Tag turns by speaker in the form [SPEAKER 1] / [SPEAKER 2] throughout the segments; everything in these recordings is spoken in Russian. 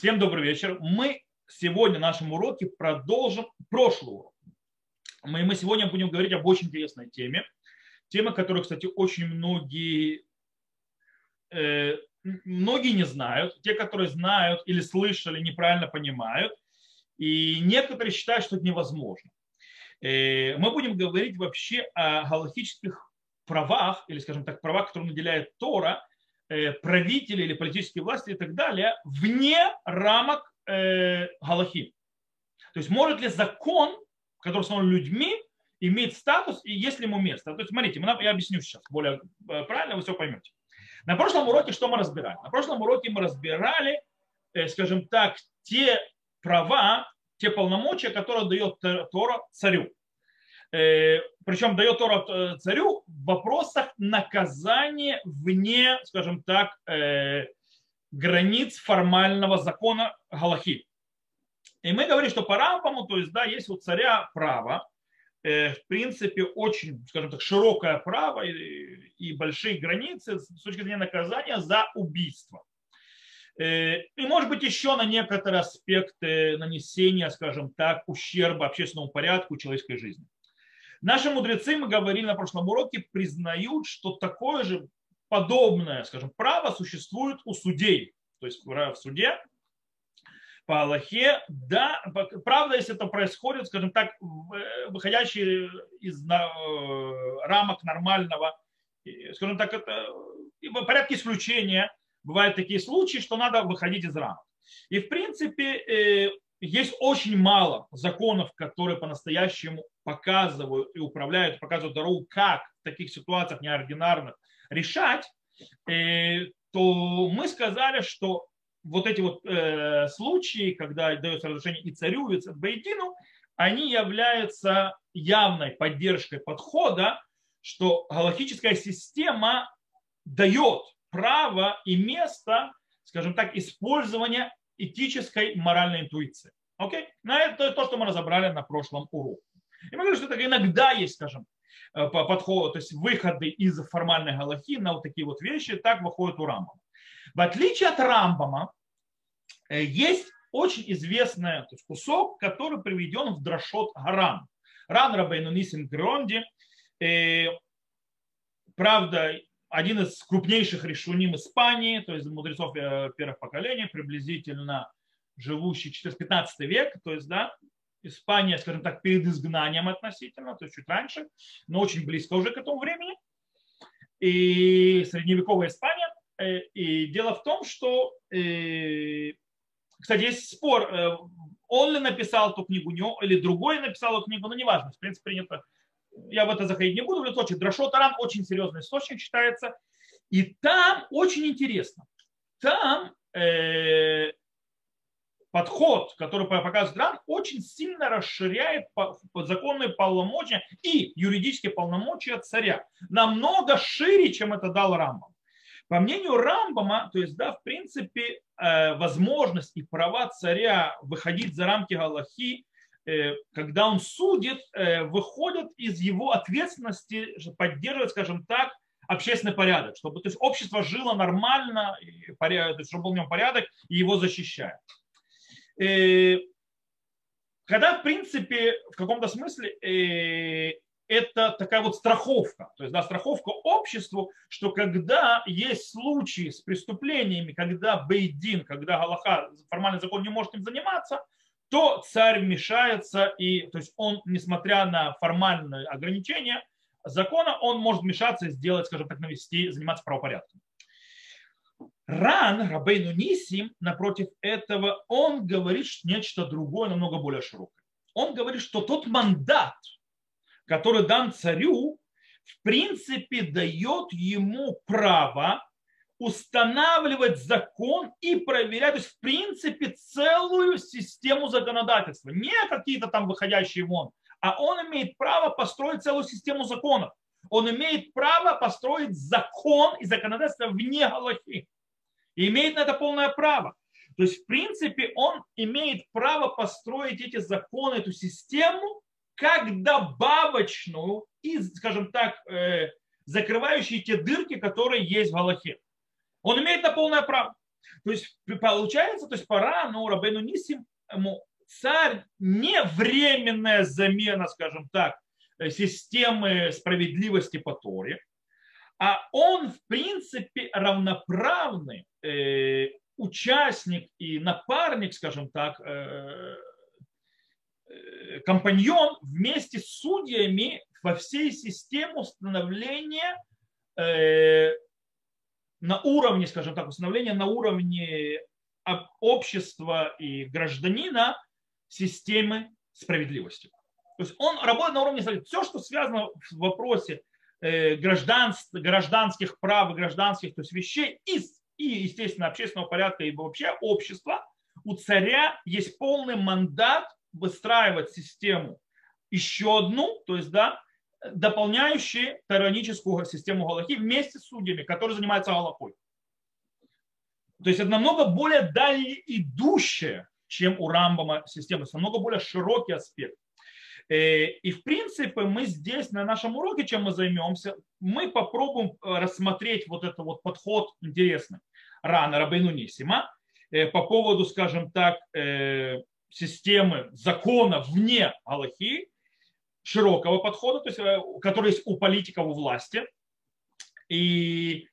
[SPEAKER 1] Всем добрый вечер. Мы сегодня в нашем уроке продолжим прошлый урок. Мы, мы сегодня будем говорить об очень интересной теме. Тема, которую, кстати, очень многие, э, многие не знают. Те, которые знают или слышали, неправильно понимают. И некоторые считают, что это невозможно. Э, мы будем говорить вообще о галактических правах, или, скажем так, правах, которые наделяет Тора, правители или политические власти и так далее, вне рамок э, Галахи. То есть может ли закон, который установлен людьми, иметь статус и есть ли ему место. То есть смотрите, я объясню сейчас более э, правильно, вы все поймете. На прошлом уроке что мы разбирали? На прошлом уроке мы разбирали, скажем так, те права, те полномочия, которые дает Тора царю. Э, причем дает Тора э, царю в вопросах наказания вне, скажем так, э, границ формального закона Галахи. И мы говорим, что по Рампаму, то есть, да, есть у царя право, в принципе, очень, скажем так, широкое право и, и большие границы с точки зрения наказания за убийство. И, может быть, еще на некоторые аспекты нанесения, скажем так, ущерба общественному порядку человеческой жизни. Наши мудрецы, мы говорили на прошлом уроке, признают, что такое же подобное, скажем, право существует у судей. То есть в суде по Аллахе, да, правда, если это происходит, скажем так, выходящие из э, рамок нормального, скажем так, это в порядке исключения, бывают такие случаи, что надо выходить из рамок. И в принципе э, есть очень мало законов, которые по-настоящему показывают и управляют, показывают дорогу, как в таких ситуациях неординарных решать, э, то мы сказали, что вот эти вот э, случаи, когда дается разрешение и царю, и Бейдину, они являются явной поддержкой подхода, что галактическая система дает право и место, скажем так, использования этической моральной интуиции. Окей? Okay? Это то, что мы разобрали на прошлом уроке. И мы говорим, что это иногда есть, скажем, э, подход, то есть выходы из формальной галахи на вот такие вот вещи, так выходит у Рамбама. В отличие от Рамбама, э, есть очень известный кусок, который приведен в Драшот Гаран. Ран Рабейну Нисим Гронди, э, правда, один из крупнейших решуним Испании, то есть мудрецов первых поколений, приблизительно живущий 14-15 век, то есть, да, Испания, скажем так, перед изгнанием относительно, то есть чуть раньше, но очень близко уже к этому времени. И средневековая Испания. Э, и дело в том, что, э, кстати, есть спор, э, он ли написал эту книгу, или другой написал эту книгу, но неважно, в принципе, принято. Я в это заходить не буду, в любом случае, Драшот Аран очень серьезный источник считается. И там очень интересно. Там подход, который показывает Ран, очень сильно расширяет законные полномочия и юридические полномочия царя. Намного шире, чем это дал Рамбам. По мнению Рамбама, то есть, да, в принципе, э, возможность и права царя выходить за рамки Галахи, э, когда он судит, э, выходят из его ответственности поддерживать, скажем так, общественный порядок, чтобы то есть, общество жило нормально, то есть, чтобы был в нем порядок и его защищает. Э, когда, в принципе, в каком-то смысле э, это такая вот страховка, то есть да, страховка обществу, что когда есть случаи с преступлениями, когда Бейдин, когда Галаха, формальный закон не может им заниматься, то царь вмешается, и то есть он, несмотря на формальные ограничения закона, он может вмешаться и сделать, скажем так, навести, заниматься правопорядком. Ран, Рабейну Нисим, напротив этого, он говорит нечто другое, намного более широкое. Он говорит, что тот мандат, который дан царю, в принципе дает ему право устанавливать закон и проверять, то есть в принципе целую систему законодательства, не какие-то там выходящие вон, а он имеет право построить целую систему законов. Он имеет право построить закон и законодательство вне Галахи. И имеет на это полное право. То есть, в принципе, он имеет право построить эти законы, эту систему, как добавочную и, скажем так, э, закрывающие те дырки, которые есть в Галахе. Он имеет на полное право. То есть получается, то есть пора, ну, Рабейну Нисим, ему царь не временная замена, скажем так, э, системы справедливости по Торе, а он, в принципе, равноправный э, участник и напарник, скажем так, э, э, компаньон вместе с судьями во всей системе установления э, на уровне, скажем так, установления на уровне общества и гражданина системы справедливости. То есть он работает на уровне все, что связано в вопросе э, гражданских прав гражданских то есть вещей и, и, естественно, общественного порядка и вообще общества, у царя есть полный мандат выстраивать систему еще одну, то есть, да, дополняющие тараническую систему Галахи вместе с судьями, которые занимаются Галахой. То есть это намного более дальнеидущая, чем у Рамбама система, это намного более широкий аспект. Э, и в принципе мы здесь на нашем уроке, чем мы займемся, мы попробуем э, рассмотреть вот этот вот подход интересный Рана Рабейну Нисима э, по поводу, скажем так, системы закона вне Аллахи, широкого подхода, то есть, э, который есть у политиков у власти. И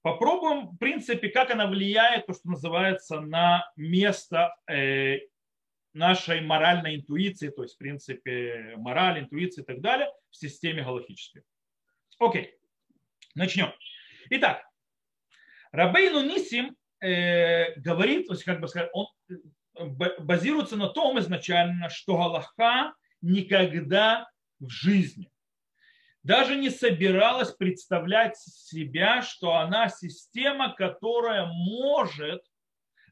[SPEAKER 1] попробуем, в принципе, как она влияет, то, что называется, на место э, нашей моральной интуиции, то есть, в принципе, мораль, интуиция и так далее в системе галактической. Окей, начнем. Итак, Рабейну Нисим э, говорит, то есть, как бы сказать, он базируется на том изначально, что Галаха никогда в жизни даже не собиралась представлять себя, что она система, которая может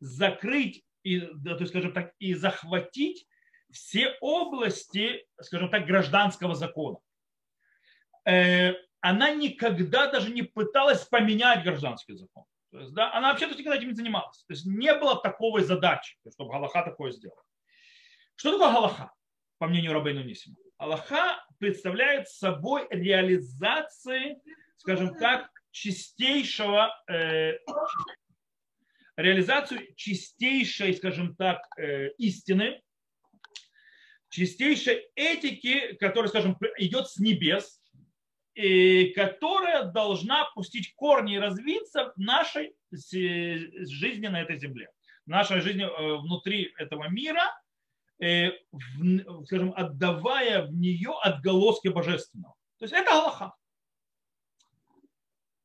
[SPEAKER 1] закрыть и, то есть, скажем так, и захватить все области, скажем так, гражданского закона. Э, она никогда даже не пыталась поменять гражданский закон. То есть, да, она вообще-то никогда этим не занималась. То есть не было такой задачи, чтобы Галаха такое сделала. Что такое Галаха? По мнению Рабейну Нисима. Аллаха представляет собой реализации, скажем так, чистейшего, э, реализацию чистейшей, скажем так, э, истины, чистейшей этики, которая, скажем, идет с небес, и которая должна пустить корни и развиться в нашей жизни на этой земле, в нашей жизни э, внутри этого мира – скажем, отдавая в нее отголоски божественного. То есть это Аллаха.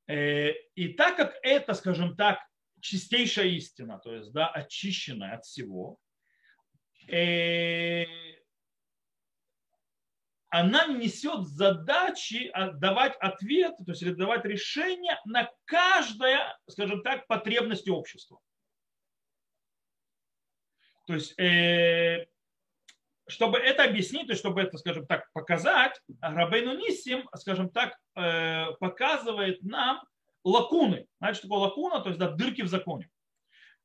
[SPEAKER 1] Э, и так как это, скажем так, чистейшая истина, то есть да, очищенная от всего, э, она несет задачи давать ответы, то есть давать решения на каждое, скажем так, потребность общества. То есть чтобы это объяснить, есть чтобы это, скажем так, показать, Рабейну Нисим, скажем так, э, показывает нам лакуны. Знаете, что такое лакуна? То есть да, дырки в законе.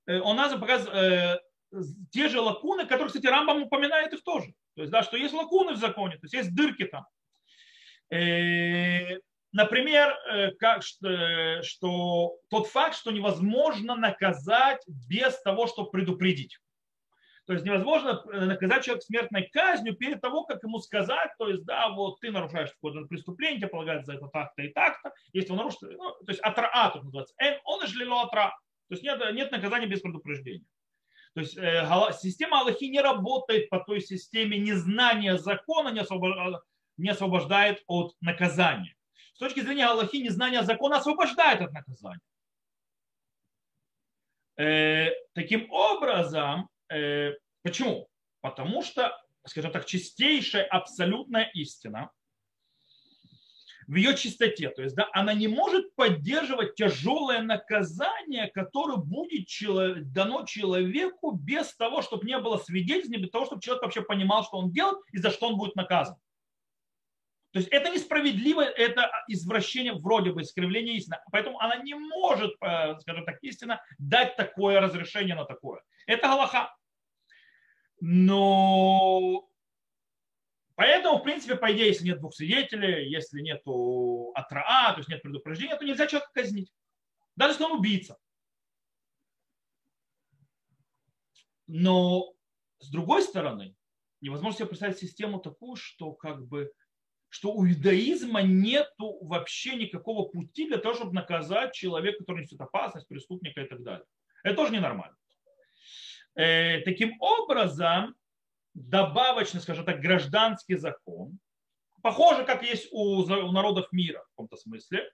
[SPEAKER 1] Э, он нас показывает э, те же лакуны, которые, кстати, Рамбам упоминает их тоже. То есть, да, что есть лакуны в законе, то есть есть дырки там. Например, как, что, что тот факт, что невозможно наказать без того, чтобы предупредить. То есть невозможно э, наказать человека смертной казнью перед того, как ему сказать, то есть, да, вот ты нарушаешь такое преступление, тебе полагается за это так-то и так-то. Если он нарушит, ну, то есть атра тут называется. Он же атра. То есть нет, нет наказания без предупреждения. То есть э, система Аллахи не работает по той системе незнания закона, не, освобождает, не освобождает от наказания. С точки зрения Аллахи незнание закона освобождает от наказания. Э, таким образом, Э, почему? Потому что, скажем так, чистейшая абсолютная истина в ее чистоте, то есть да, она не может поддерживать тяжелое наказание, которое будет дано человеку без того, чтобы не было свидетельств, без того, чтобы человек вообще понимал, что он делает и за что он будет наказан. То есть это несправедливо, это извращение вроде бы, искривление истины. Поэтому она не может, э, скажем так, истина дать такое разрешение на такое. Это Галаха. Но поэтому, в принципе, по идее, если нет двух свидетелей, если нет атраа, то есть нет предупреждения, то нельзя человека казнить. Даже если он убийца. Но с другой стороны, невозможно себе представить систему такую, что как бы что у иудаизма нет вообще никакого пути для того, чтобы наказать человека, который несет опасность, преступника и так далее. Это тоже ненормально. Э, таким образом, добавочный, скажем так, гражданский закон, похоже, как есть у, у народов мира в каком-то смысле,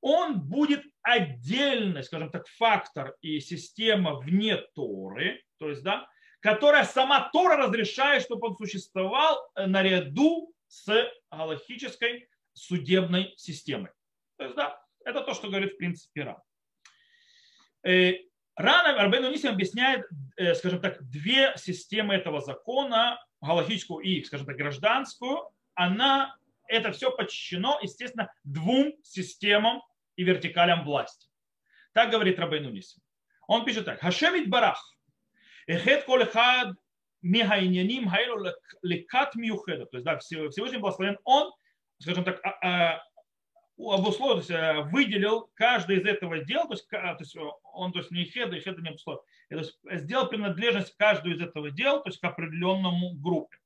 [SPEAKER 1] он будет отдельный, скажем так, фактор и система вне Торы, то есть, да, которая сама Тора разрешает, чтобы он существовал э, наряду с галахической судебной системой. То есть, да, это то, что говорит в принципе Ран. Рано Арбейну Нисим объясняет, э, скажем так, две системы этого закона, галахическую и, скажем так, гражданскую. Она, это все подчинено, естественно, двум системам и вертикалям власти. Так говорит Рабейну Нисим. Он пишет так. Хашемит барах. Эхет кол хад михайняним хайлу лекат миухеда. То есть, да, Всевышний благословен он, скажем так, а, а, обусловил, то есть э, выделил каждый из этого дел, то есть, то есть он то есть не хеда, и хеда не обусловил, то сделал принадлежность каждую из этого дел, то есть к определенному группе.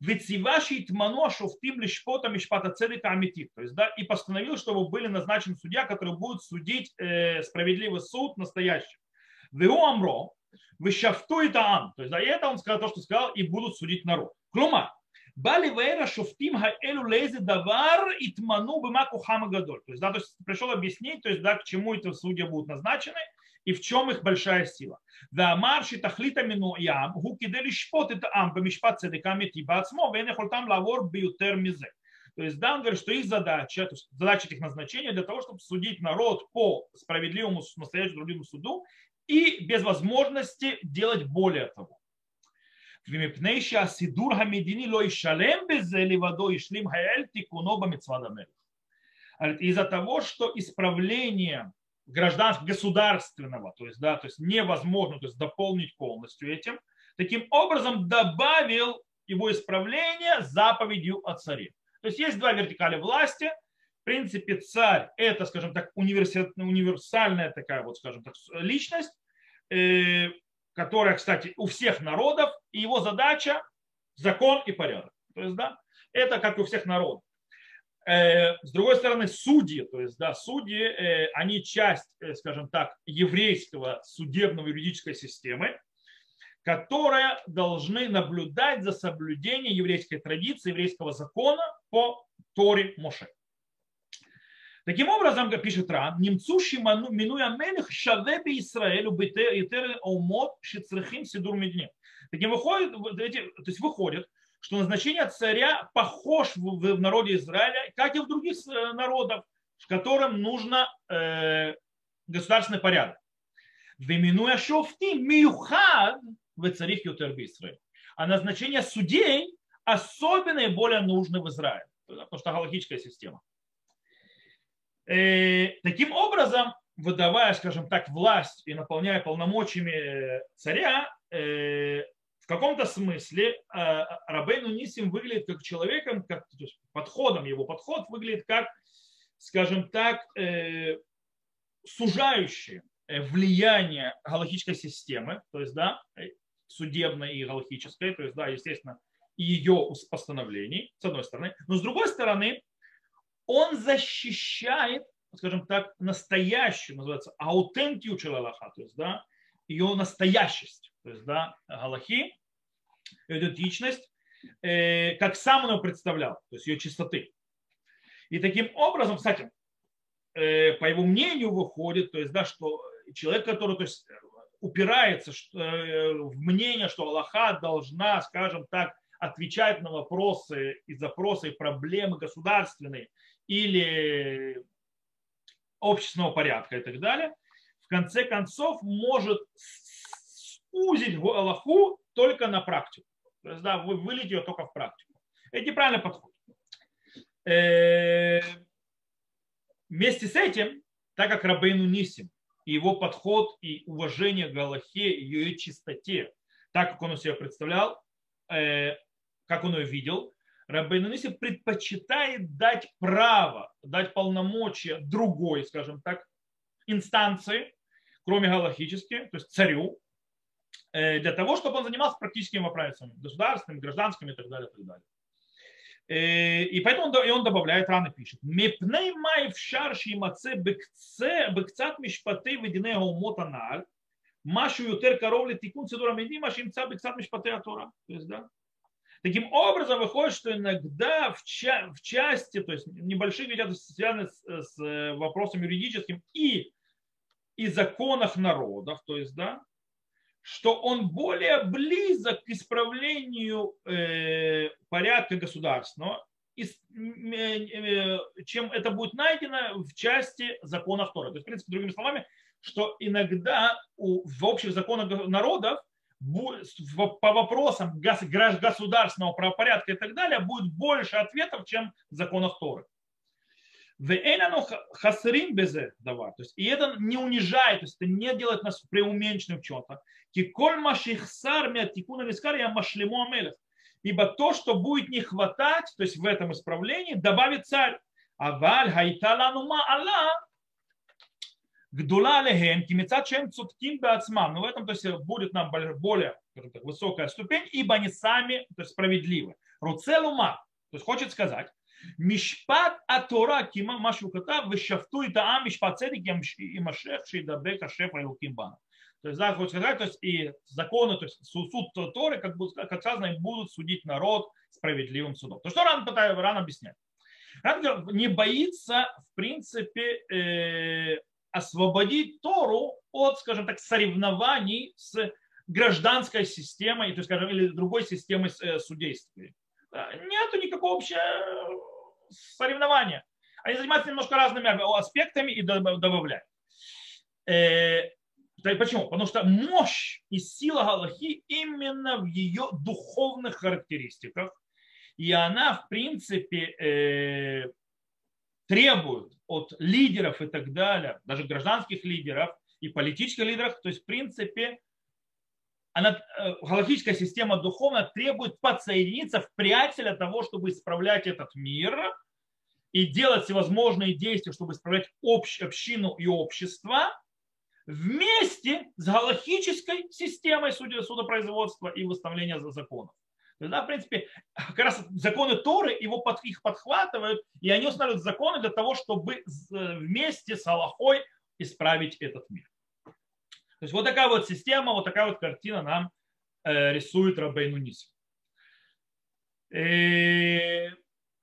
[SPEAKER 1] Ведь Сиваши Тмано Шуфтим Лишпота Мишпата Цедика Амитив. То есть, да, и постановил, чтобы были назначены судья, который будет судить э, справедливый суд настоящий. Веу Амро, Вишафту и. То есть, да, и это он сказал то, что сказал, и будут судить народ. Клума, Бали Вейра Шуфтим Хаэлю Лейзе Давар Итману Быма Кухама Гадоль. То есть, да, то есть пришел объяснить, то есть, да, к чему эти судьи будут назначены и в чем их большая сила. Да, марши тахлита мину ям, гукидели шпот это ам, помешпат цедеками тиба отсмо, там лавор бьютер мизе. То есть, да, он говорит, что их задача, то есть задача этих назначений для того, чтобы судить народ по справедливому, настоящему другому суду и без возможности делать более того. ומפני שהסידור המדיני לא ישלם בזה לבדו, השלים האל תיקונו במצוות המלך. Из-за того, что исправление гражданского, государственного, то есть, да, то есть невозможно то есть дополнить полностью этим, таким образом добавил его исправление заповедью о царе. То есть есть два вертикали власти. В принципе, царь – это, скажем так, универсальная такая вот, скажем так, личность, которая, кстати, у всех народов, и его задача – закон и порядок. То есть, да, это как у всех народов. Э, с другой стороны, судьи, то есть, да, судьи, э, они часть, э, скажем так, еврейского судебного юридической системы, которые должны наблюдать за соблюдением еврейской традиции, еврейского закона по Торе Моше. Таким образом, как пишет Ран, немцуши минуя мелех шаве Израилю битер омот шицрехим сидур медне. Таким выходит, эти, то есть выходит, что назначение царя похож в, в народе Израиля, как и в других э, народах, в котором нужно э, государственный порядок. Виминуя шофти миюхад в царих ютер Израиль. А назначение судей особенно и более нужны в Израиле, потому что галактическая система. Э, таким образом, выдавая, скажем так, власть и наполняя полномочиями царя, э, в каком-то смысле э, Рабейну Нисим выглядит как человеком, как то есть подходом, его подход выглядит как, скажем так, сужающее влияние галактической системы, то есть, да, судебной и галактической, то есть, да, естественно, ее постановлений, с одной стороны, но с другой стороны, он защищает, скажем так, настоящую, называется, аутентию Аллаха, то есть, да, ее настоящесть, то есть, да, Галахи, идентичность, э, как сам он ее представлял, то есть ее чистоты. И таким образом, кстати, э, по его мнению выходит, то есть, да, что человек, который то есть, упирается что, э, в мнение, что Аллаха должна, скажем так, отвечать на вопросы и запросы, и проблемы государственные или общественного порядка и так далее, в конце концов может сузить Аллаху только на практику. То есть, да, вы вылить ее только в практику. Это неправильный подход. Э, вместе с этим, так как Рабейну Нисим, его подход и уважение к Галахе, ее чистоте, так как он у себя представлял, э, как он ее видел, Рабейну Ниси предпочитает дать право, дать полномочия другой, скажем так, инстанции, кроме галахической, то есть царю, э, для того, чтобы он занимался практическими вопросами, государственными, гражданскими и так далее. И, так далее. Э, и поэтому он, и он добавляет, рано пишет, «Мепней май в шарши маце бекцат мишпаты ведине умот аналь, машу ютер коров тикун цедура меди, машим бекцат мишпаты атора». То есть, да, Таким образом, выходит, что иногда в, ча- в части, то есть небольшие вещи, связаны с, с э, вопросом юридическим и, и законах народов, то есть, да, что он более близок к исправлению э, порядка государственного, э, э, чем это будет найдено в части законов Тора. То есть, в принципе, другими словами, что иногда у, в общих законах народов по вопросам государственного правопорядка и так далее будет больше ответов, чем в законах Торы. хасрим безе давар. То есть, и это не унижает, то есть это не делает нас преуменьшенным в чем-то. Киколь машихсар тикуна нискар я машлему амелех. Ибо то, что будет не хватать, то есть в этом исправлении, добавит царь. Аваль хайталанума Аллах Гдула алехем, кимецат чем цутким бацмам. Но в этом то есть, будет нам более так, высокая ступень, ибо они сами то есть, справедливы. Руцелума, то есть хочет сказать, Мишпат Атора Кима Машуката Вишафту и Таам Мишпат Цедик и Машех Шейдабека Шефа Илкимбана. То есть, да, хочет сказать, то есть и законы, то есть суд, суд Торы, как, как сказано, будут судить народ справедливым судом. То что Ран, пытается, Ран объяснять? Ран не боится, в принципе, э, освободить Тору от, скажем так, соревнований с гражданской системой, то есть, скажем, или другой системой э, судействия. Нету никакого общего э, соревнования. Они занимаются немножко разными аспектами и добавляют. Э, почему? Потому что мощь и сила Галахи именно в ее духовных характеристиках. И она, в принципе, требует от лидеров и так далее, даже гражданских лидеров и политических лидеров, то есть в принципе она, э, галактическая система духовная требует подсоединиться в прядь для того, чтобы исправлять этот мир и делать всевозможные действия, чтобы исправлять общ, общину и общество вместе с галактической системой судопроизводства и выставления законов. Тогда, в принципе, как раз законы Торы его под, их подхватывают, и они устанавливают законы для того, чтобы вместе с Аллахой исправить этот мир. То есть вот такая вот система, вот такая вот картина нам э, рисует Рабейну Ниси. Э,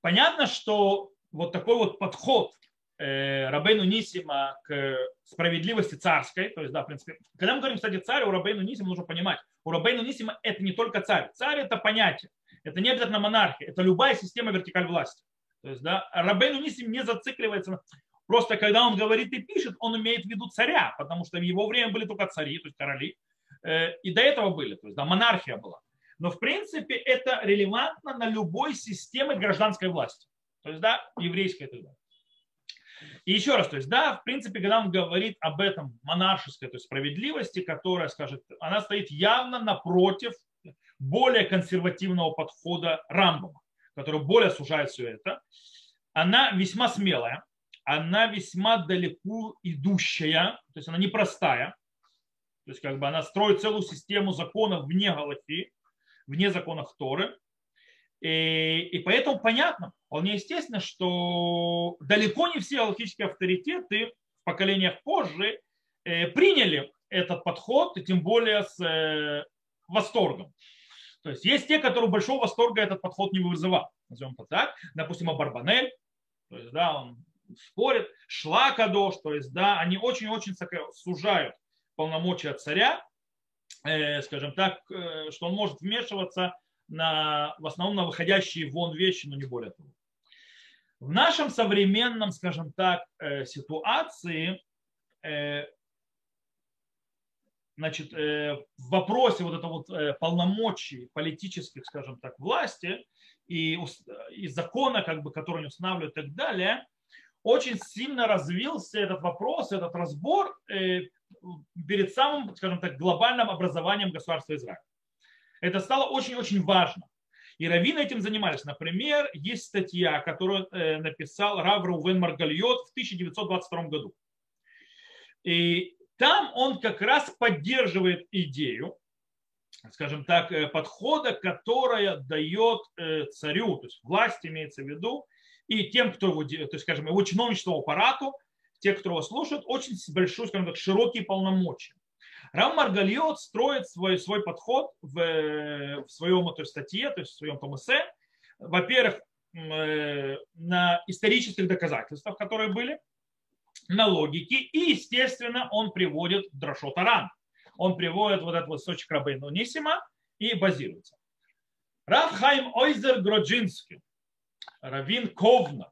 [SPEAKER 1] понятно, что вот такой вот подход э, Рабейну Нисима к справедливости царской, то есть, да, в принципе, когда мы говорим, кстати, царь, у Рабейну Нисима нужно понимать, у Рабейну Нисима это не только царь. Царь это понятие, это не обязательно монархия, это любая система вертикаль власти. То есть, да, Рабейну Нисим не зацикливается Просто когда он говорит и пишет, он имеет в виду царя, потому что в его время были только цари, то есть короли, э, и до этого были, то есть да, монархия была. Но в принципе это релевантно на любой системе гражданской власти. То есть, да, еврейской и так далее. И еще раз, то есть, да, в принципе, когда он говорит об этом монаршеской, то есть справедливости, которая, скажет, она стоит явно напротив более консервативного подхода Рамбома, который более сужает все это, она весьма смелая, она весьма далеко идущая, то есть она непростая, то есть как бы она строит целую систему законов вне Галахи, вне законов Торы, и, и поэтому понятно, вполне естественно, что далеко не все галактические авторитеты в поколениях позже э, приняли этот подход, и тем более с э, восторгом. То есть есть те, которые большого восторга этот подход не вызывал. Назовем это так. Допустим, Барбанель, то есть, да, он спорит, Шлакадош, то есть, да, они очень-очень сужают полномочия царя, э, скажем так, э, что он может вмешиваться на, в основном на выходящие вон вещи, но не более того. В нашем современном, скажем так, э, ситуации, э, значит, э, в вопросе вот этого вот полномочий политических, скажем так, власти и, и закона, как бы, который они устанавливают и так далее, очень сильно развился этот вопрос, этот разбор перед самым, скажем так, глобальным образованием государства Израиля. Это стало очень-очень важно. И раввины этим занимались. Например, есть статья, которую э, написал Рав Рувен Маргальот в 1922 году. И там он как раз поддерживает идею, скажем так, подхода, которая дает царю, то есть власть имеется в виду, и тем, кто его, то есть, скажем, его чиновничеству аппарату, те, кто его слушают, очень большой, скажем так, широкие полномочия. Рам Маргальот строит свой, свой подход в, в своем этой статье, то есть в своем том во-первых, э, на исторических доказательствах, которые были, на логике, и, естественно, он приводит Драшот Аран. Он приводит вот этот вот сочек Рабейну Нисима и базируется. Рав Хайм Ойзер Гроджинский, Равин Ковна,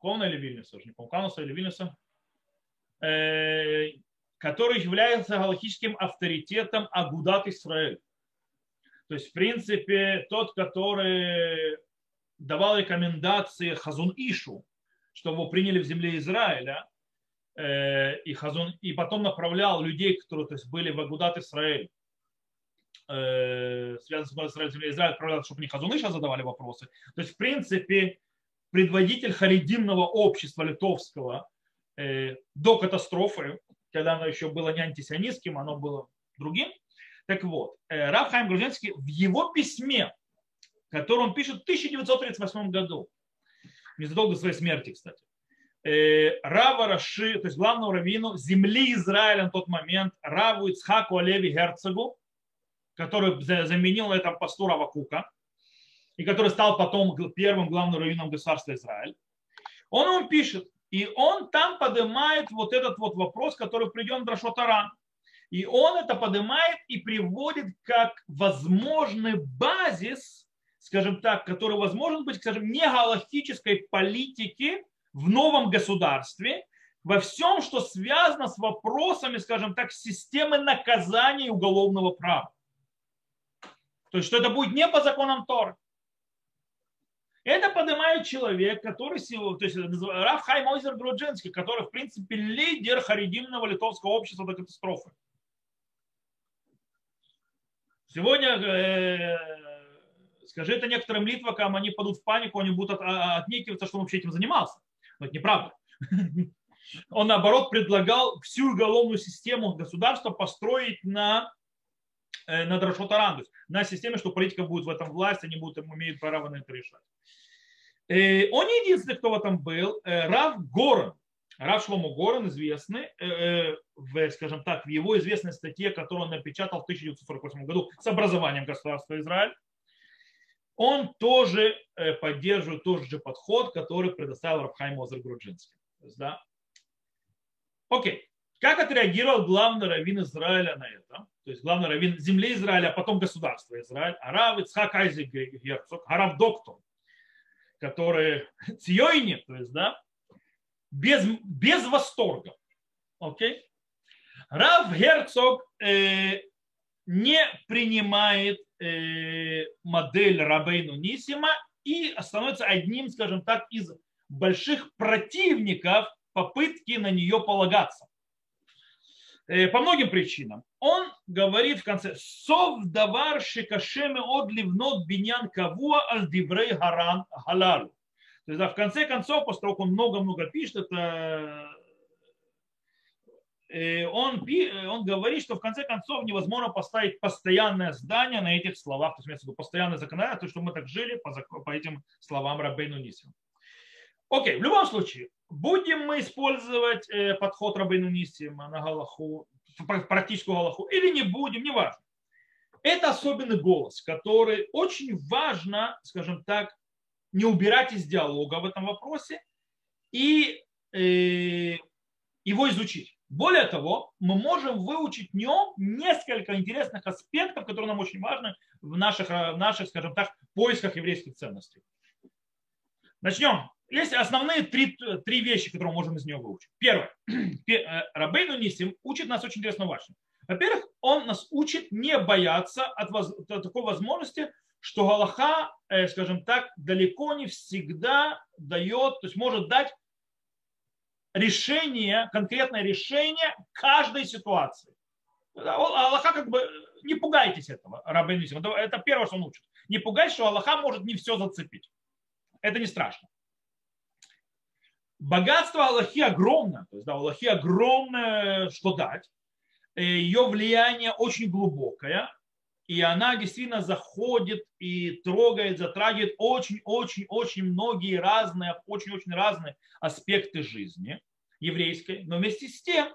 [SPEAKER 1] Ковна или Вильнюса, не помню, Кавнуса или Вильнюса, э, который является галактическим авторитетом Агудат Исраэль. То есть, в принципе, тот, который давал рекомендации Хазун Ишу, чтобы его приняли в земле Израиля, э, и, Хазун, и потом направлял людей, которые то есть, были в Агудат Исраэль, э, связанные с Израилем, земле Израиля, отправлял, чтобы не Хазун Иша задавали вопросы. То есть, в принципе, предводитель харидимного общества литовского э, до катастрофы, когда оно еще было не антисионистским, оно было другим. Так вот, э, Раф Хайм Грузинский в его письме, которое он пишет в 1938 году, незадолго до своей смерти, кстати, э, Рава Раши, то есть главному раввину земли Израиля на тот момент, Раву Ицхаку Олеви Герцогу, который заменил на этом посту Рава Кука, и который стал потом первым главным раввином государства Израиль. Он ему пишет, и он там поднимает вот этот вот вопрос, который придем в Драшотаран. И он это поднимает и приводит как возможный базис, скажем так, который возможен быть, скажем, не галактической политики в новом государстве, во всем, что связано с вопросами, скажем так, системы наказания уголовного права. То есть, что это будет не по законам Торы. Это поднимает человек, который, то есть Раф Хайм Ойзер Груджинский, который, в принципе, лидер харидимного литовского общества до катастрофы. Сегодня э, скажи это некоторым литвакам, они падут в панику, они будут от, а, отнекиваться, что он вообще этим занимался. Но это неправда. Он, наоборот, предлагал всю уголовную систему государства построить на, на Драшотаран, на системе, что политика будет в этом власть, они будут, имеют право на это решать. Э, он не единственный, кто в этом был. Э, Рав Горан. Рав Шломо Горан известный, э, в, скажем так, в его известной статье, которую он напечатал в 1948 году с образованием государства Израиль, он тоже поддерживает тот же подход, который предоставил Рабхайм Озер Груджинский. Да? Окей. Как отреагировал главный раввин Израиля на это? То есть главный раввин земли Израиля, а потом государства Израиль, Арав Ицхак Айзек Герцог, Арав Доктор, которые цьойни, то есть, да, без, без восторга. Окей? Рав Герцог э, не принимает э, модель Рабейну Нисима и становится одним, скажем так, из больших противников попытки на нее полагаться. Э, по многим причинам. Он говорит в конце, «Сов давар шикашеме от ливнот биньян кавуа аль гаран халалу». То есть, да, в конце концов, после того, как он много-много пишет, это э, он, он говорит, что в конце концов невозможно поставить постоянное здание на этих словах, то есть, имеется в виду постоянное законодательство, что мы так жили по, по этим словам Рабейну Нисим. Окей, в любом случае, будем мы использовать э, подход Рабейну Нисима на Галаху, практическую Галаху, или не будем, не важно. Это особенный голос, который очень важно, скажем так, не убирать из диалога в этом вопросе и э, его изучить. Более того, мы можем выучить в нем несколько интересных аспектов, которые нам очень важны в наших, в наших скажем так, поисках еврейских ценностей. Начнем есть основные три, три вещи, которые мы можем из него выучить. Первое. Э, Рабейну Нисим учит нас очень интересно важно. Во-первых, он нас учит не бояться от, воз, от такой возможности, что Галаха, э, скажем так, далеко не всегда дает, то есть может дать решение, конкретное решение каждой ситуации. Аллаха как бы, не пугайтесь этого, Рабейну Нисим. Это первое, что он учит. Не пугайтесь, что Аллаха может не все зацепить. Это не страшно богатство Аллахи огромно, то есть да, Аллахи огромное, что дать, ее влияние очень глубокое, и она действительно заходит и трогает, затрагивает очень-очень-очень многие разные, очень-очень разные аспекты жизни еврейской, но вместе с тем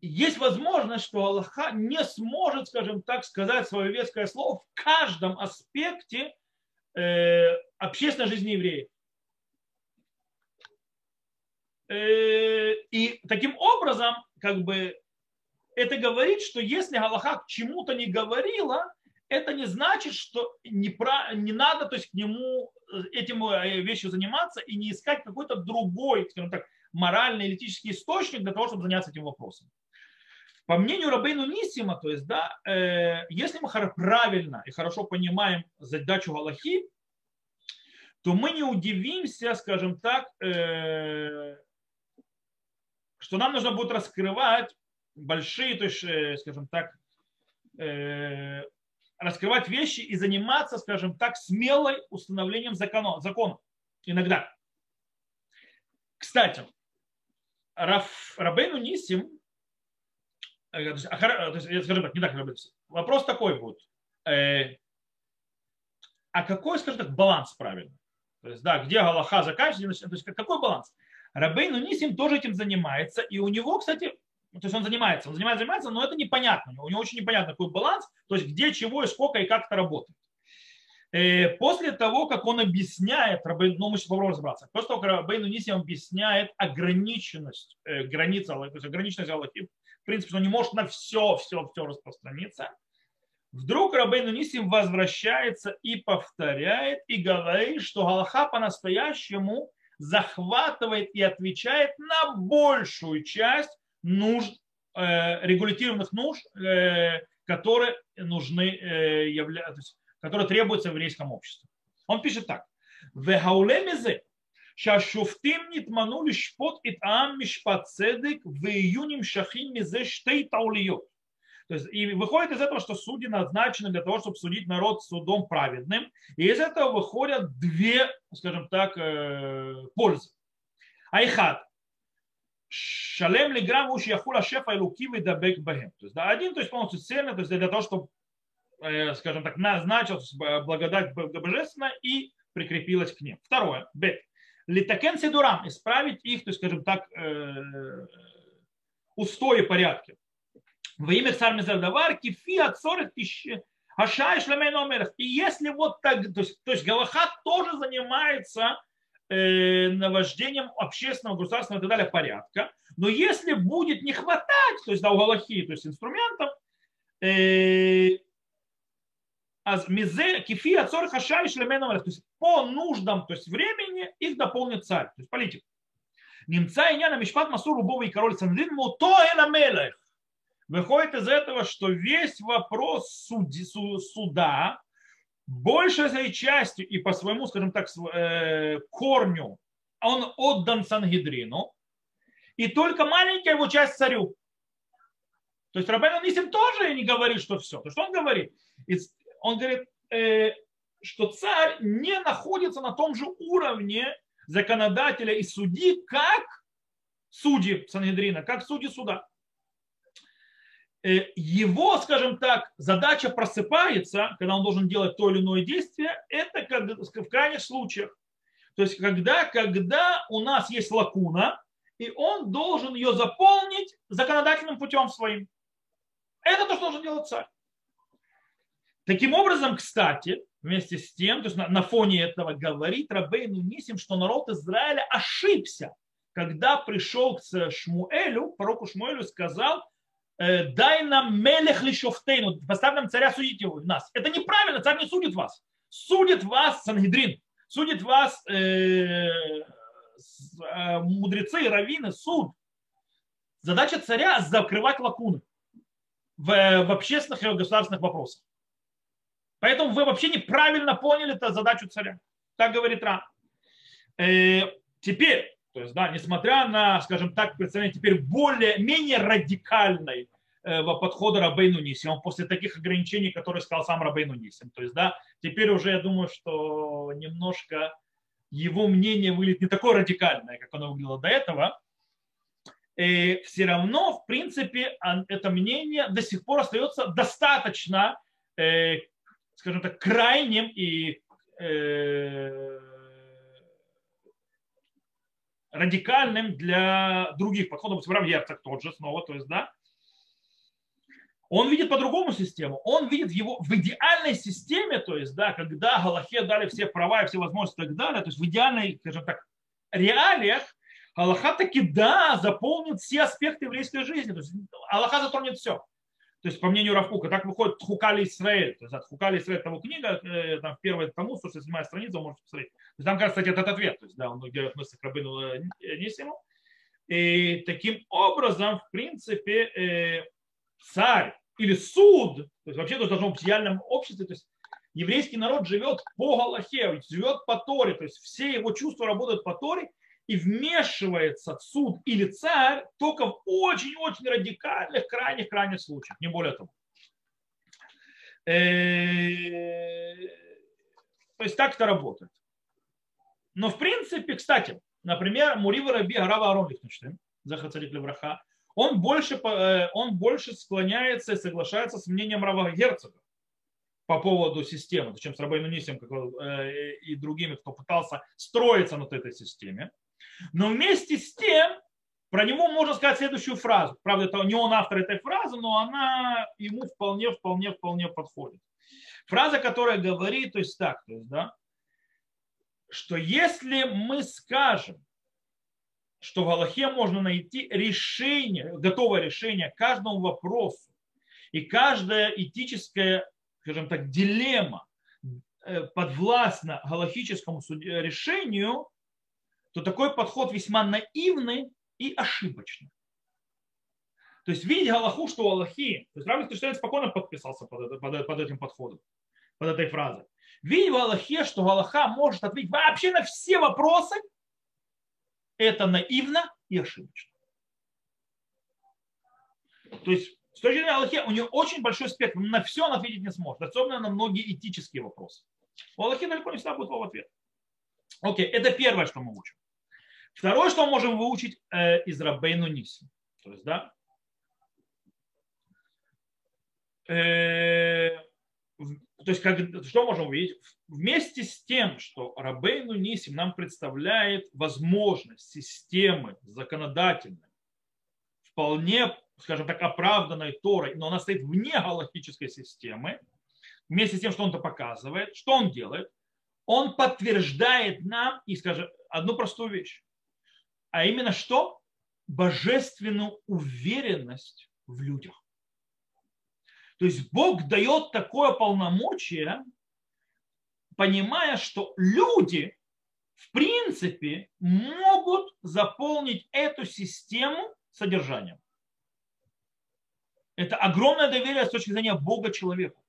[SPEAKER 1] есть возможность, что Аллаха не сможет, скажем так, сказать свое веское слово в каждом аспекте э, общественной жизни евреев. Э, и таким образом, как бы, это говорит, что если Галаха к чему-то не говорила, это не значит, что не, про, не надо то есть, к нему э, этим э, вещью заниматься и не искать какой-то другой, скажем так, моральный, этический источник для того, чтобы заняться этим вопросом. По мнению Рабейну Нисима, то есть, да, э, если мы правильно и хорошо понимаем задачу Галахи, то мы не удивимся, скажем так, э, что нам нужно будет раскрывать большие, то есть, э, скажем так, э, раскрывать вещи и заниматься, скажем так, смелой установлением закона, закона иногда. Кстати, Раф, Рабейну Нисим Э, то есть, я скажу так, не так, вопрос такой будет. А какой, скажем так, баланс правильно? То есть, да, где Галаха заканчивается, то есть какой баланс? Рабейну Нисим тоже этим занимается, и у него, кстати, то есть он занимается, он занимается, занимается, но это непонятно, у него очень непонятно какой баланс, то есть где, чего и сколько и как это работает. Э, после того, как он объясняет, ну мы сейчас попробуем разобраться, после того, как Рабейну Нисим объясняет ограниченность, границ, то есть ограниченность Аллахи, принципе, что не может на все, все, все распространиться. Вдруг Рабейну Нисим возвращается и повторяет, и говорит, что Галаха по-настоящему захватывает и отвечает на большую часть нужд, э, регулятивных нужд, э, которые нужны, э, явля... которые требуются в еврейском обществе. Он пишет так. Вегаулемизе שהשופטים נתמנו לשפוט את העם משפט צדק ויהיו נמשכים מזה שתי טעוליות. то есть, и выходит из этого, что судьи назначены для того, чтобы судить народ судом праведным. И из этого выходят две, скажем так, пользы. Айхат. Шалем ли грамм уж яхула шефа и луки выдабек бахем. То есть, да, один, то есть полностью цельно, то есть для того, чтобы, скажем так, назначил благодать божественная и прикрепилась к ним. Второе. Бет литакен седурам, исправить их, то есть, скажем так, э, устои порядки. Во имя царь Мизардавар, кифи от 40 тысяч Ашай Шлемейн И если вот так, то есть, то есть Галахат тоже занимается э, навождением общественного, государственного и так далее порядка. Но если будет не хватать, то есть да, у Галахи, то есть инструментов, э, мизе кифи ацор хашай шлеменом то есть по нуждам, то есть времени их дополнит царь, то есть политик. Немца и няна мишпат масур убова и король Сандрин муто на мелех. Выходит из этого, что весь вопрос суди, суда большей частью и по своему, скажем так, э, корню он отдан Сангидрину, и только маленькая его часть царю. То есть Рабен Нисим тоже не говорит, что все. То, что он говорит, он говорит, э, что царь не находится на том же уровне законодателя и судьи, как судьи Санедрина, как судьи суда. Э, его, скажем так, задача просыпается, когда он должен делать то или иное действие, это как, в крайних случаях. То есть когда, когда у нас есть лакуна, и он должен ее заполнить законодательным путем своим. Это то, что должен делать царь. Таким образом, кстати, вместе с тем, то есть на, на фоне этого говорит Рабейну Нисим, что народ Израиля ошибся, когда пришел к Шмуэлю, пророку Шмуэлю сказал, «Э, дай нам мелех лишофтейну, поставь нам царя судить его, нас. Это неправильно, царь не судит вас. Судит вас Сангидрин, судит вас э, э, мудрецы, раввины, суд. Задача царя закрывать лакуны в, в общественных и государственных вопросах. Поэтому вы вообще неправильно поняли эту задачу царя. Так говорит Ран. Э, теперь, то есть, да, несмотря на, скажем так, представление теперь более, менее радикальной э, подхода Рабейну Нисим, после таких ограничений, которые сказал сам Рабейну Нисим. То есть, да, теперь уже я думаю, что немножко его мнение выглядит не такое радикальное, как оно выглядело до этого. И все равно, в принципе, это мнение до сих пор остается достаточно, скажем так, крайним и радикальным для других подходов. Например, Герцог тот же снова, то есть, да, он видит по-другому систему. Он видит его в идеальной системе, то есть, да, когда Галахе дали все права и все возможности и так далее, то есть в идеальной, скажем так, реалиях, Аллаха таки, да, заполнит все аспекты еврейской жизни. То есть Аллаха затронет все. То есть, по мнению Равкука, так выходит Хукали Исраэль. То есть, от Хукали Исраэль того книга, э, там, первая тому, 167 страница, можете посмотреть. То есть, там, кстати, этот ответ. То есть, да, он относится к Рабину Нисиму. И таким образом, в принципе, э, царь или суд, то есть вообще это должно быть в идеальном обществе, то есть еврейский народ живет по Галахе, живет по Торе, то есть все его чувства работают по Торе, и вмешивается суд или царь только в очень-очень радикальных, крайних-крайних случаях, не более того. Э, то есть так это работает. Но в принципе, кстати, например, Мурива Раби Гарава Арон Лихтенштейн, Левраха, он больше, э, он больше склоняется и соглашается с мнением Рава Герцога по поводу системы, чем с Рабейну Нисим э, и другими, кто пытался строиться над этой системе. Но вместе с тем, про него можно сказать следующую фразу. Правда, это не он автор этой фразы, но она ему вполне, вполне, вполне подходит. Фраза, которая говорит, то есть так, то есть, да, что если мы скажем, что в Аллахе можно найти решение, готовое решение каждому вопросу. И каждая этическая, скажем так, дилемма э, подвластна галахическому решению, то такой подход весьма наивный и ошибочный. То есть видеть Галаху, что у Аллахи, то есть Равин Криштейн спокойно подписался под, это, под, под этим подходом, под этой фразой. Видеть в Аллахе, что Галаха может ответить вообще на все вопросы, это наивно и ошибочно. То есть с точки зрения Аллахи у нее очень большой спектр, на все он ответить не сможет, особенно на многие этические вопросы. У Аллахи далеко не всегда будет в ответ. Окей, это первое, что мы учим. Второе, что мы можем выучить э, из Рабейну Ниси. То есть, да, э, то есть, как, что можем увидеть? Вместе с тем, что Рабейну Нисим нам представляет возможность системы законодательной, вполне, скажем так, оправданной Торой, но она стоит вне галактической системы, вместе с тем, что он это показывает, что он делает? Он подтверждает нам, и скажем, одну простую вещь, а именно что? Божественную уверенность в людях. То есть Бог дает такое полномочие, понимая, что люди, в принципе, могут заполнить эту систему содержанием. Это огромное доверие с точки зрения Бога человеку.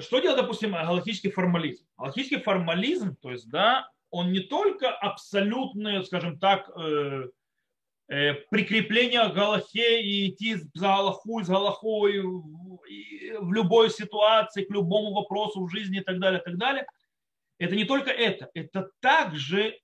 [SPEAKER 1] Что делает, допустим, галактический формализм? Галактический формализм, то есть, да, он не только абсолютное, скажем так, э, э, прикрепление к Галахе и идти за Галаху, с Галахой в любой ситуации, к любому вопросу в жизни и так далее, и так далее. Это не только это, это также,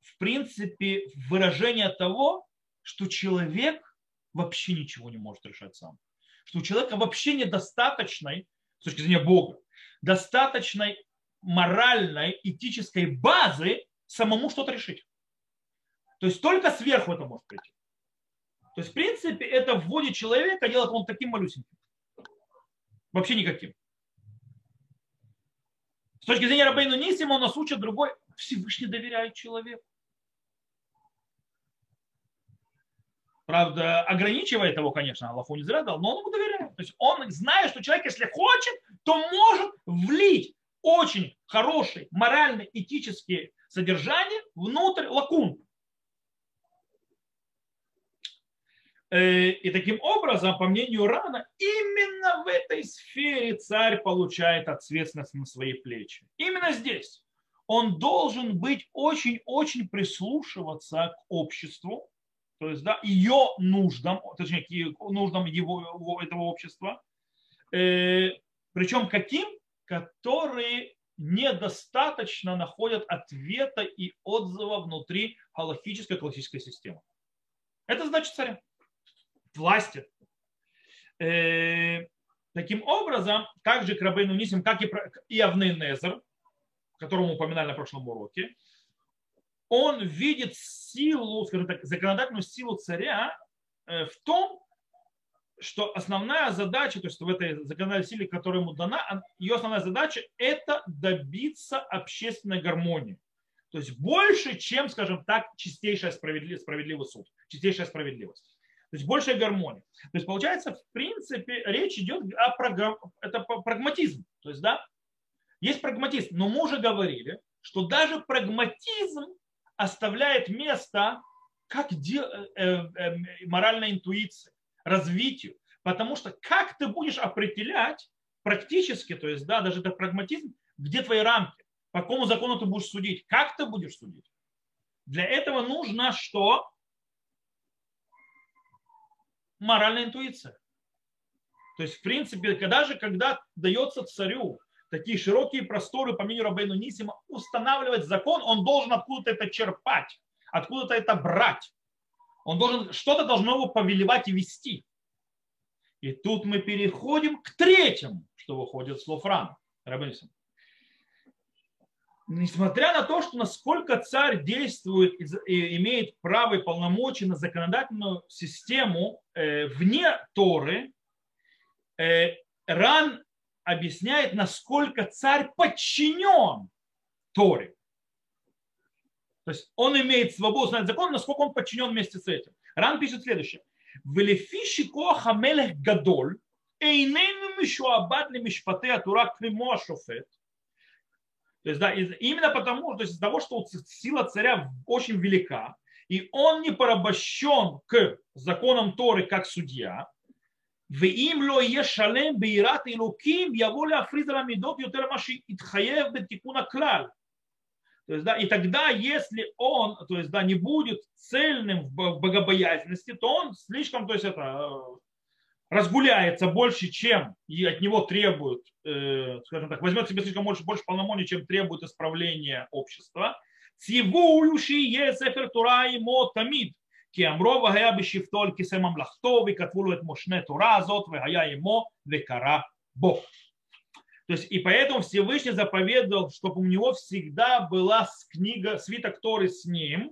[SPEAKER 1] в принципе, выражение того, что человек вообще ничего не может решать сам. Что у человека вообще недостаточной с точки зрения Бога, достаточной моральной, этической базы самому что-то решить. То есть только сверху это может прийти. То есть, в принципе, это вводит человека, делает он таким малюсеньким. Вообще никаким. С точки зрения Рабейну Нисима он нас учит другой. Всевышний доверяет человеку. Правда, ограничивает его, конечно, Аллаху не зря дал, но он ему доверяет. То есть он знает, что человек, если хочет, то может влить очень хорошие морально-этические содержания внутрь лакун. Э, и таким образом, по мнению Рана, именно в этой сфере царь получает ответственность на свои плечи. Именно здесь он должен быть очень-очень прислушиваться к обществу, то есть да, ее нуждам, точнее, нуждам его, этого общества, э, причем каким? Которые недостаточно находят ответа и отзыва внутри галактической классической системы. Это значит царя, власти. Э, таким образом, также к Рабейну Нисим, как и, и Авны Незер, которого мы упоминали на прошлом уроке, он видит силу, скажем так, законодательную силу царя э, в том, что основная задача, то есть в этой законодательной силе, которая ему дана, ее основная задача – это добиться общественной гармонии. То есть больше, чем, скажем так, чистейшая справедливый, справедливый суд, чистейшая справедливость. То есть большая гармония. То есть получается, в принципе, речь идет о программ, это прагматизм. То есть, да, есть прагматизм. Но мы уже говорили, что даже прагматизм оставляет место как де, э, э, э, моральной интуиции, развитию. Потому что как ты будешь определять практически, то есть, да, даже это прагматизм, где твои рамки, по какому закону ты будешь судить, как ты будешь судить. Для этого нужно что? Моральная интуиция. То есть, в принципе, когда же, когда дается царю такие широкие просторы, по мнению Рабейну Нисима, устанавливать закон, он должен откуда-то это черпать, откуда-то это брать. Он должен, что-то должно его повелевать и вести. И тут мы переходим к третьему, что выходит с Лофрана. Рабейну Несмотря на то, что насколько царь действует и имеет право и полномочия на законодательную систему э, вне Торы, э, Ран объясняет, насколько царь подчинен Торе. То есть он имеет свободу знать закон, насколько он подчинен вместе с этим. Ран пишет следующее. Велефиши коах амелех гадоль, эйнейну мишуабад ли мишпате атура климо ашофет. То есть, да, именно потому, то есть из-за того, что сила царя очень велика, и он не порабощен к законам Торы как судья, ואם לא יהיה שלם ביראת אלוקים, יבוא להפריז על המידות יותר ממה שיתחייב בתיקון הכלל. То есть, да, и тогда, если он, то есть, да, не будет цельным в богобоязненности, то он слишком, то есть, это разгуляется больше, чем и от него требуют, э, скажем так, возьмет себе слишком больше, больше полномочий, чем требует исправления общества. Цивующий е сефер Тура имо тамид, כי אמרו והיה בשבתו על כיסא ממלכתו וכתבו לו את מושנה תורה הזאת והיה עמו וקרא בו. То есть, и поэтому Всевышний заповедовал, чтобы у него всегда была книга, свиток Торы с ним,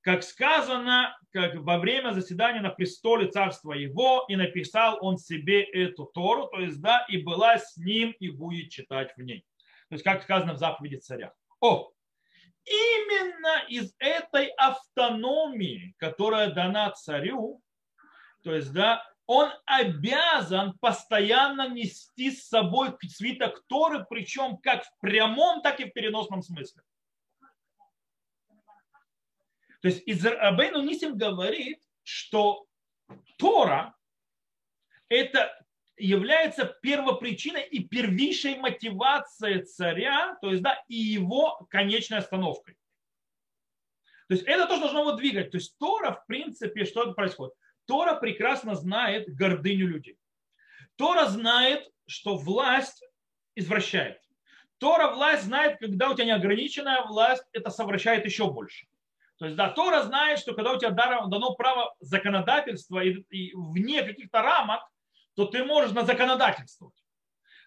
[SPEAKER 1] как сказано, как во время заседания на престоле царства его, и написал он себе эту Тору, то есть, да, и была с ним, и будет читать в ней. То есть, как сказано в заповеди царя. О, именно из этой автономии, которая дана царю, то есть, да, он обязан постоянно нести с собой свиток Торы, причем как в прямом, так и в переносном смысле. То есть Израбейну Нисим говорит, что Тора – это является первопричиной и первейшей мотивацией царя, то есть, да, и его конечной остановкой. То есть это тоже должно его двигать. То есть Тора, в принципе, что происходит? Тора прекрасно знает гордыню людей. Тора знает, что власть извращает. Тора власть знает, когда у тебя неограниченная власть, это совращает еще больше. То есть, да, Тора знает, что когда у тебя дано право законодательства и, и вне каких-то рамок, то ты можешь на законодательствовать.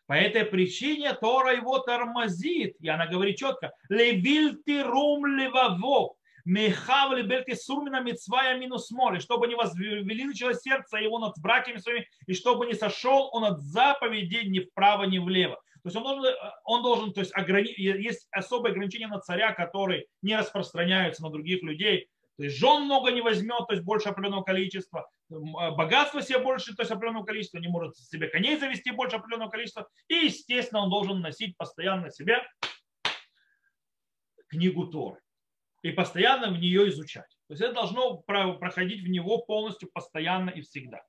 [SPEAKER 1] По этой причине Тора его тормозит. И она говорит четко. Левиль ты рум леваво. Мехав лебельки сурмина митцвая минус море. Чтобы не возвеличило сердце его над братьями своими. И чтобы не сошел он от заповедей ни вправо, ни влево. То есть он должен, он должен то есть ограни... есть особые ограничения на царя, которые не распространяются на других людей. То есть жен много не возьмет, то есть больше определенного количества. А, богатство себе больше, то есть определенного количества, не может себе коней завести больше определенного количества. И, естественно, он должен носить постоянно себе книгу Торы и постоянно в нее изучать. То есть это должно проходить в него полностью, постоянно и всегда.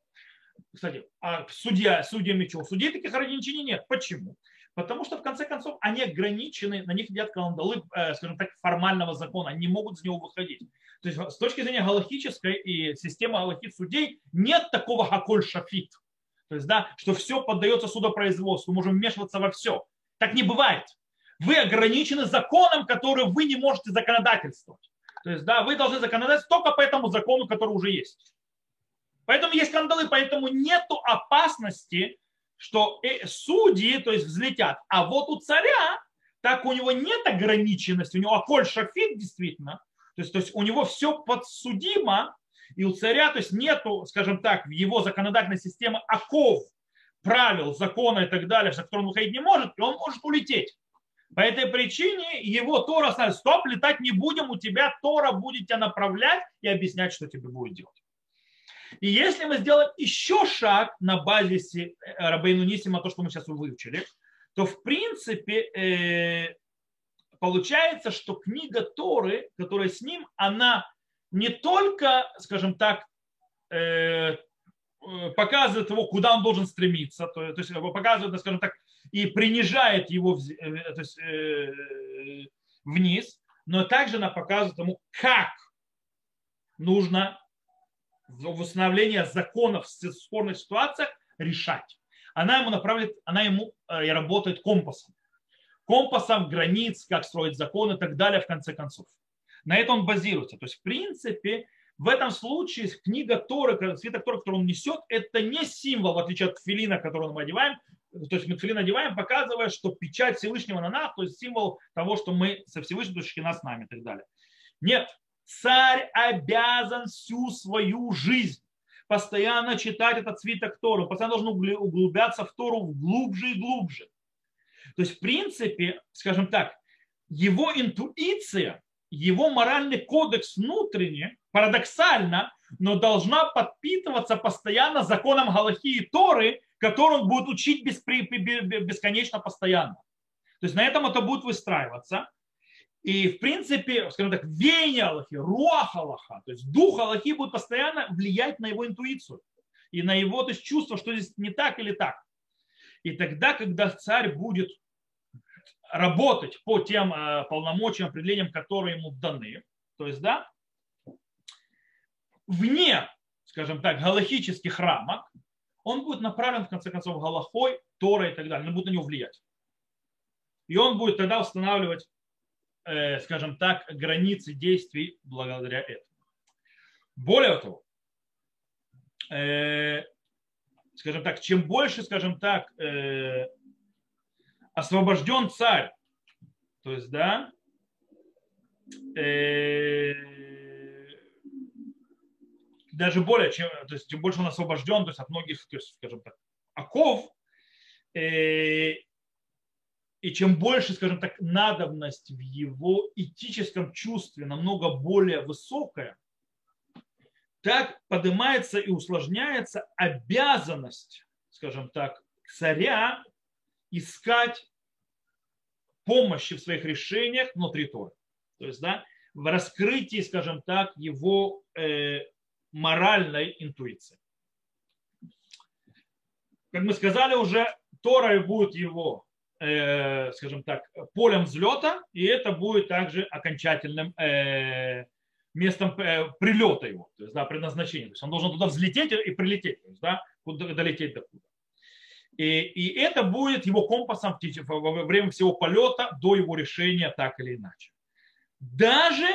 [SPEAKER 1] Кстати, а судья, судья мечов, судей таких ограничений нет. Почему? Потому что, в конце концов, они ограничены, на них нет кандалы, э, скажем так, формального закона, они не могут с него выходить. То есть с точки зрения галахической и системы галахит судей нет такого хаколь шафит. То есть, да, что все поддается судопроизводству, можем вмешиваться во все. Так не бывает. Вы ограничены законом, который вы не можете законодательствовать. То есть, да, вы должны законодательствовать только по этому закону, который уже есть. Поэтому есть скандалы, поэтому нет опасности, что э, судьи, то есть взлетят. А вот у царя, так у него нет ограниченности, у него аколь шафит действительно, то есть, то есть у него все подсудимо, и у царя, то есть нету, скажем так, в его законодательной системе оков, правил, закона и так далее, за которым он выходить не может, и он может улететь. По этой причине его Тора сказал, стоп, летать не будем, у тебя Тора будет тебя направлять и объяснять, что тебе будет делать. И если мы сделаем еще шаг на базисе э, Рабейну Нисима, то, что мы сейчас выучили, то в принципе э, получается, что книга Торы, которая с ним, она не только, скажем так, э, показывает его, куда он должен стремиться, то есть показывает, скажем так, и принижает его то есть, вниз, но также она показывает ему, как нужно в установление законов в спорных ситуациях решать. Она ему направляет, она ему э, работает компасом. Компасом границ, как строить законы и так далее, в конце концов. На этом он базируется. То есть, в принципе, в этом случае книга Торы, свиток Торы, который он несет, это не символ, в отличие от филина, который мы одеваем. То есть мы филин одеваем, показывая, что печать Всевышнего на нас, то есть символ того, что мы со Всевышним, что нас с нами и так далее. Нет, царь обязан всю свою жизнь постоянно читать этот свиток Тору, постоянно должен углубляться в Тору глубже и глубже. То есть, в принципе, скажем так, его интуиция, его моральный кодекс внутренний, парадоксально, но должна подпитываться постоянно законом Галахи и Торы, который он будет учить бесконечно постоянно. То есть на этом это будет выстраиваться. И, в принципе, скажем так, веяние Аллахи, руах Аллаха, то есть дух Аллахи будет постоянно влиять на его интуицию и на его то есть, чувство, что здесь не так или так. И тогда, когда царь будет работать по тем э, полномочиям, определениям, которые ему даны, то есть, да, вне, скажем так, галахических рамок, он будет направлен, в конце концов, галахой, Торой и так далее, он будет на него влиять. И он будет тогда устанавливать скажем так, границы действий благодаря этому. Более того, э, скажем так, чем больше, скажем так, э, освобожден царь, то есть, да, даже более, чем, то есть, чем больше он освобожден, то есть от многих, то есть, скажем так, оков, и чем больше, скажем так, надобность в его этическом чувстве намного более высокая, так поднимается и усложняется обязанность, скажем так, царя искать помощи в своих решениях внутри Торы. То есть, да, в раскрытии, скажем так, его э, моральной интуиции. Как мы сказали уже, Тора будет его Э, скажем так, полем взлета, и это будет также окончательным э, местом э, прилета его, то есть да, предназначения. То есть он должен туда взлететь и прилететь, то есть, да, куда, долететь до куда. И, и это будет его компасом во время всего полета до его решения так или иначе. Даже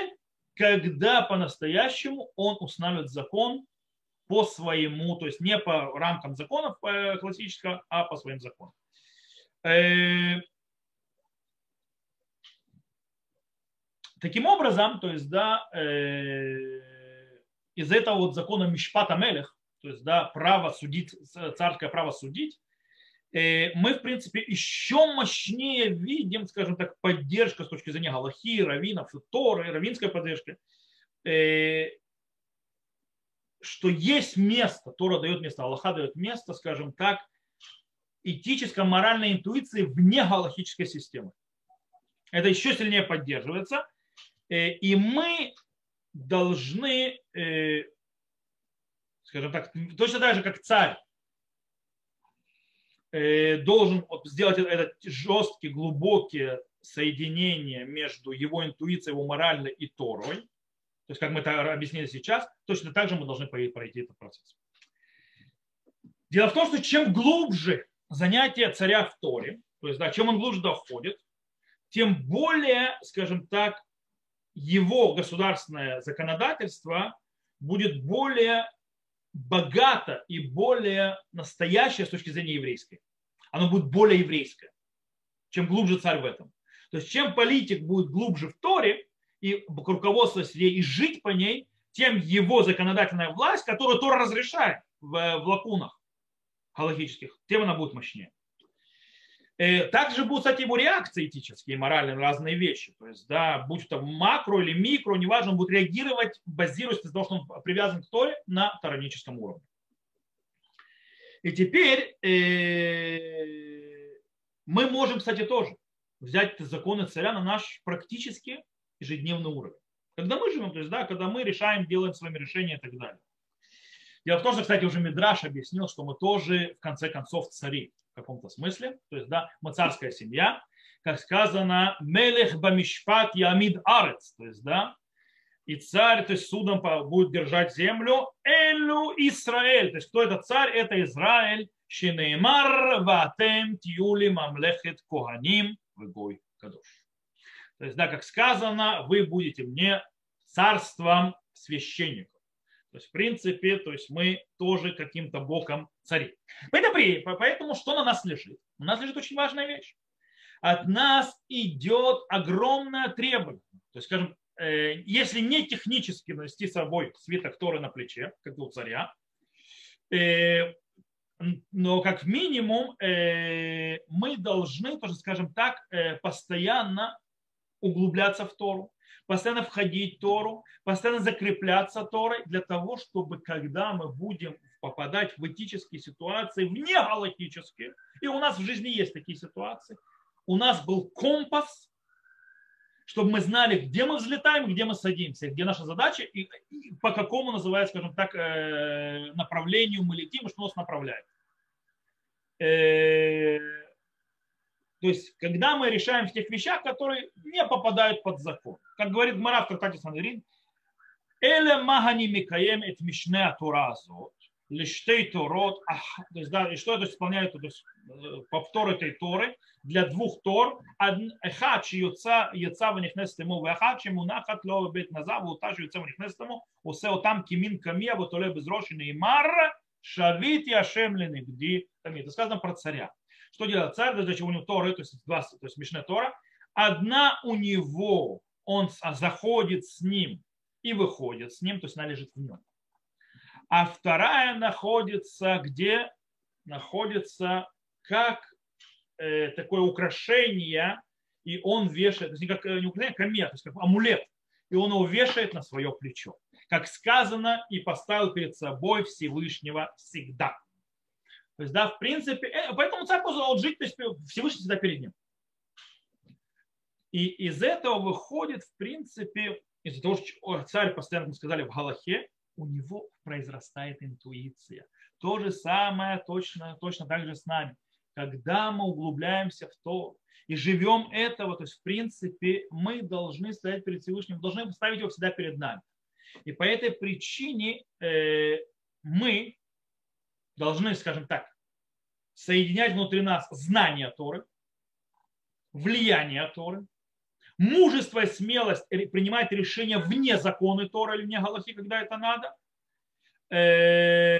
[SPEAKER 1] когда по-настоящему он устанавливает закон по своему, то есть не по рамкам законов классического, а по своим законам. Э, таким образом, то есть, да, э, из этого вот закона Мишпата Мелех, то есть, да, право судить, царское право судить, э, мы, в принципе, еще мощнее видим, скажем так, поддержка с точки зрения Галахи, Равинов, Торы, равинской поддержки, что есть место, Тора дает место, Аллаха дает место, скажем так, этической, моральной интуиции вне галактической системы. Это еще сильнее поддерживается. Э, и мы должны, э, скажем так, точно так же, как царь, э, должен сделать это жесткие, глубокие соединения между его интуицией, его моральной и Торой, то есть как мы это объяснили сейчас, точно так же мы должны пройти этот процесс. Дело в том, что чем глубже занятие царя в Торе, то есть да, чем он глубже доходит, тем более, скажем так, его государственное законодательство будет более богато и более настоящее с точки зрения еврейской. Оно будет более еврейское, чем глубже царь в этом. То есть чем политик будет глубже в Торе и руководствоваться ей и жить по ней, тем его законодательная власть, которую Тора разрешает в, в лакунах галактических, тем она будет мощнее. Э, также будут, кстати, его реакции этические, моральные, разные вещи. То есть, да, будь то макро или микро, неважно, он будет реагировать, базируясь на том, что он привязан к Торе на тараническом уровне. И теперь э, мы можем, кстати, тоже взять законы царя на наш практически ежедневный уровень. Когда мы живем, то есть, да, когда мы решаем, делаем свои решения и так далее. Дело в том, что, кстати, уже Мидраш объяснил, что мы тоже, в конце концов, цари в каком-то смысле. То есть, да, мы царская семья. Как сказано, Мелех бамишпат ямид арец. То есть, да, и царь, то есть судом будет держать землю. Элю Израиль. То есть, кто это царь? Это Израиль. Шинеймар ватем тиюли мамлехет коганим вегой кадош. То есть, да, как сказано, вы будете мне царством священников. То есть, в принципе, то есть мы тоже каким-то боком цари. Поэтому, поэтому что на нас лежит? У нас лежит очень важная вещь. От нас идет огромное требование. То есть, скажем, э, если не технически носить с собой свиток Торы на плече, как у царя, э, но как минимум э, мы должны, тоже скажем так, постоянно углубляться в Тору постоянно входить в Тору, постоянно закрепляться Торой для того, чтобы когда мы будем попадать в этические ситуации, вне галактические, и у нас в жизни есть такие ситуации, у нас был компас, чтобы мы знали, где мы взлетаем, где мы садимся, где наша задача и, и по какому, называется, скажем так, э, направлению мы летим и что нас направляет. То есть, когда мы решаем в тех вещах, которые не попадают под закон. Как говорит Мара в трактате «Эле магани микаем эт мишнеа туразот, лиштей турот». То есть, да, и что это исполняет? То есть, э, повтор этой Торы для двух Тор. «Эхач яца в них нестему, вэхач ему нахат лёва бет назав, уташ яца в них нестему, усео там кимин камия, вот оле безрошен и марра, шавит яшем ленегди». Это сказано про царя. Что делает царь? Для чего у него Торы, то есть, два, то есть Мишне Тора. Одна у него, он заходит с ним и выходит с ним, то есть она лежит в нем. А вторая находится где? Находится как э, такое украшение, и он вешает, то есть не как э, не украшение, а комет, то есть как амулет, и он его вешает на свое плечо. Как сказано, и поставил перед собой Всевышнего всегда. То есть, да, в принципе, э, поэтому царь должен жить, то есть Всевышний всегда перед ним. И из этого выходит, в принципе, из-за того, что царь постоянно, мы сказали, в Галахе, у него произрастает интуиция. То же самое точно, точно так же с нами. Когда мы углубляемся в то и живем этого, то есть, в принципе, мы должны стоять перед Всевышним, должны ставить его всегда перед нами. И по этой причине э, мы должны, скажем так, соединять внутри нас знание Торы, влияние Торы, мужество и смелость принимать решения вне закона Торы или вне Галахи, когда это надо, э,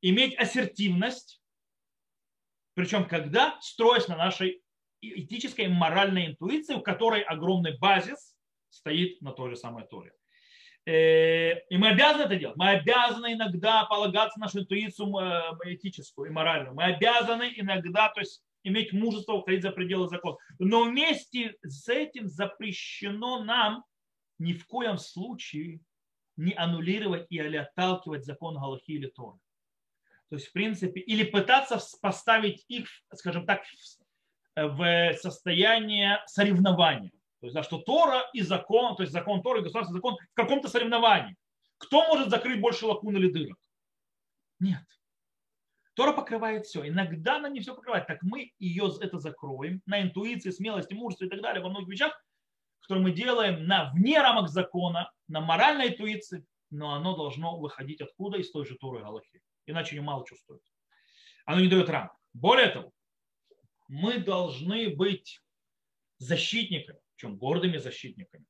[SPEAKER 1] иметь ассертивность, причем когда строясь на нашей этической моральной интуиции, у которой огромный базис стоит на той же самой Торе. Э, и мы обязаны это делать. Мы обязаны иногда полагаться на нашу интуицию э, этическую и моральную. Мы обязаны иногда то есть, иметь мужество уходить за пределы закона. Но вместе с этим запрещено нам ни в коем случае не аннулировать или отталкивать закон Галахи или Торы. То есть, в принципе, или пытаться поставить их, скажем так, в состояние соревнования. То есть, да, что Тора и закон, то есть закон Торы и государственный закон в каком-то соревновании. Кто может закрыть больше лакун или дырок? Нет. Тора покрывает все. Иногда она не все покрывает. Так мы ее это закроем на интуиции, смелости, мужестве и так далее, во многих вещах, которые мы делаем на вне рамок закона, на моральной интуиции, но оно должно выходить откуда? Из той же Торы Галахи. Иначе не мало чувствует. Оно не дает рамок. Более того, мы должны быть защитниками, чем гордыми защитниками.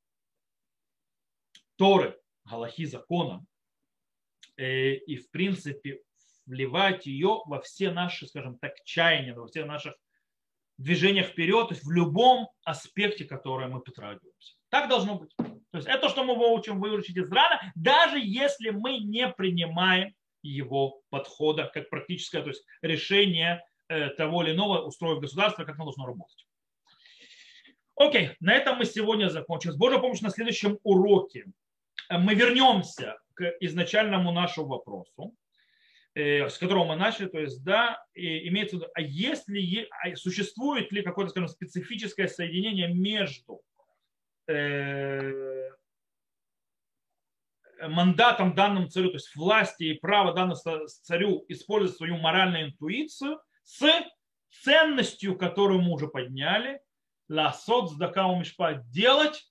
[SPEAKER 1] Торы, Галахи закона, э, и в принципе вливать ее во все наши, скажем так, чаяния, во все наших движениях вперед, то есть в любом аспекте, который мы потрагиваемся. Так должно быть. То есть это, что мы выучим выучить из рана, даже если мы не принимаем его подхода как практическое то есть решение э, того или иного устроив государства, как оно должно работать. Окей, на этом мы сегодня закончим. С Божьей помощью на следующем уроке мы вернемся к изначальному нашему вопросу, э, с которого мы начали, то есть, да, имеется в виду, а если, а существует ли какое-то, скажем, специфическое соединение между э, мандатом данным царю, то есть власти и право данного царю использовать свою моральную интуицию с ценностью, которую мы уже подняли, ласот сдакау мишпа, делать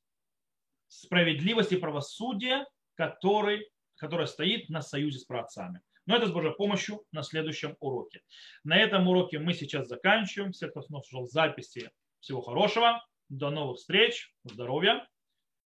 [SPEAKER 1] справедливость и правосудие, который, которое стоит на союзе с праотцами. Но это с Божьей помощью на следующем уроке. На этом уроке мы сейчас заканчиваем. Всех, кто слушал записи, всего хорошего. До новых встреч. Здоровья.